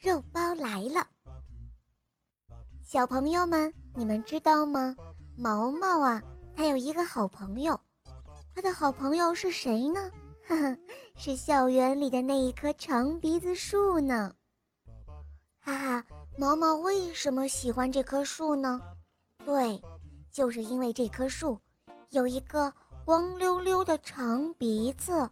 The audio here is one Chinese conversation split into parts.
肉包来了，小朋友们，你们知道吗？毛毛啊，他有一个好朋友，他的好朋友是谁呢？呵呵，是校园里的那一棵长鼻子树呢。哈哈，毛毛为什么喜欢这棵树呢？对，就是因为这棵树有一个光溜溜的长鼻子，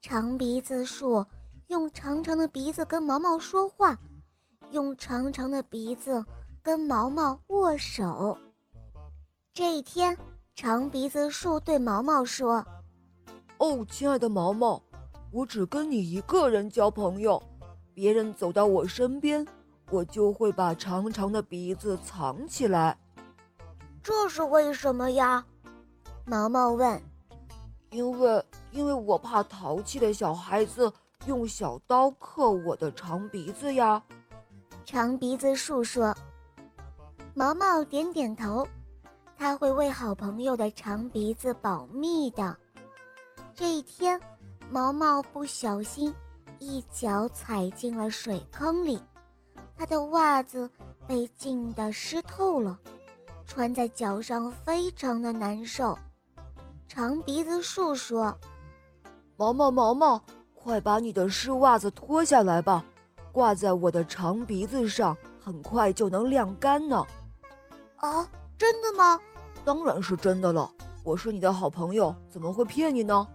长鼻子树。用长长的鼻子跟毛毛说话，用长长的鼻子跟毛毛握手。这一天，长鼻子树对毛毛说：“哦，亲爱的毛毛，我只跟你一个人交朋友。别人走到我身边，我就会把长长的鼻子藏起来。这是为什么呀？”毛毛问。“因为，因为我怕淘气的小孩子。”用小刀刻我的长鼻子呀，长鼻子树说。毛毛点点头，他会为好朋友的长鼻子保密的。这一天，毛毛不小心一脚踩进了水坑里，他的袜子被浸得湿透了，穿在脚上非常的难受。长鼻子树说：“毛毛，毛毛。”快把你的湿袜子脱下来吧，挂在我的长鼻子上，很快就能晾干呢。啊，真的吗？当然是真的了，我是你的好朋友，怎么会骗你呢？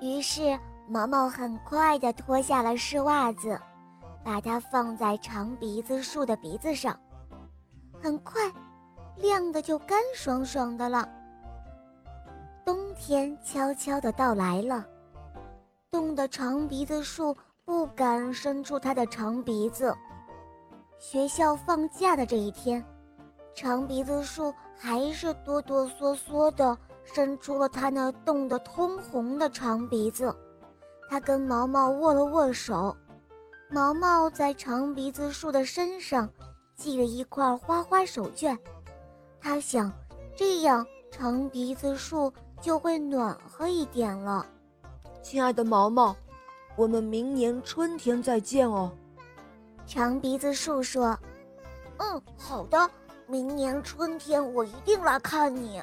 于是毛毛很快地脱下了湿袜子，把它放在长鼻子树的鼻子上，很快，晾的就干爽爽的了。冬天悄悄地到来了。冻得长鼻子树不敢伸出它的长鼻子。学校放假的这一天，长鼻子树还是哆哆嗦嗦地伸出了它那冻得通红的长鼻子。它跟毛毛握了握手，毛毛在长鼻子树的身上系了一块花花手绢。他想，这样长鼻子树就会暖和一点了。亲爱的毛毛，我们明年春天再见哦。长鼻子树说：“嗯，好的，明年春天我一定来看你。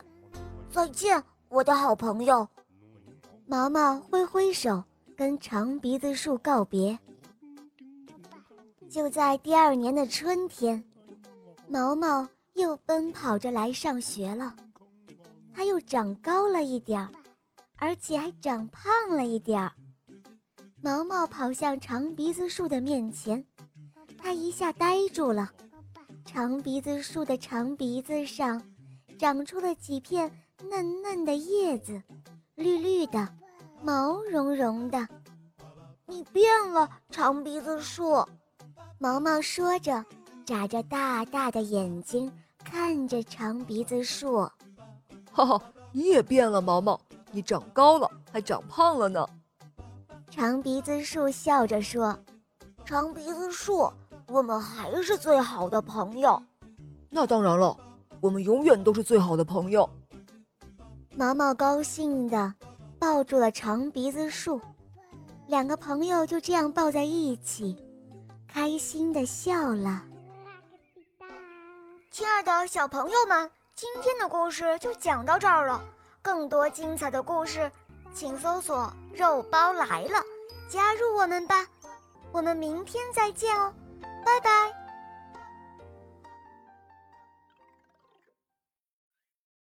再见，我的好朋友。”毛毛挥挥手跟长鼻子树告别。就在第二年的春天，毛毛又奔跑着来上学了，他又长高了一点儿。而且还长胖了一点儿。毛毛跑向长鼻子树的面前，他一下呆住了。长鼻子树的长鼻子上长出了几片嫩嫩的叶子，绿绿的，毛茸茸的。你变了，长鼻子树！毛毛说着，眨着大大的眼睛看着长鼻子树。哈哈，你也变了，毛毛。你长高了，还长胖了呢。长鼻子树笑着说：“长鼻子树，我们还是最好的朋友。”那当然了，我们永远都是最好的朋友。毛毛高兴的抱住了长鼻子树，两个朋友就这样抱在一起，开心的笑了。亲爱的小朋友们，今天的故事就讲到这儿了。更多精彩的故事，请搜索“肉包来了”，加入我们吧！我们明天再见哦，拜拜。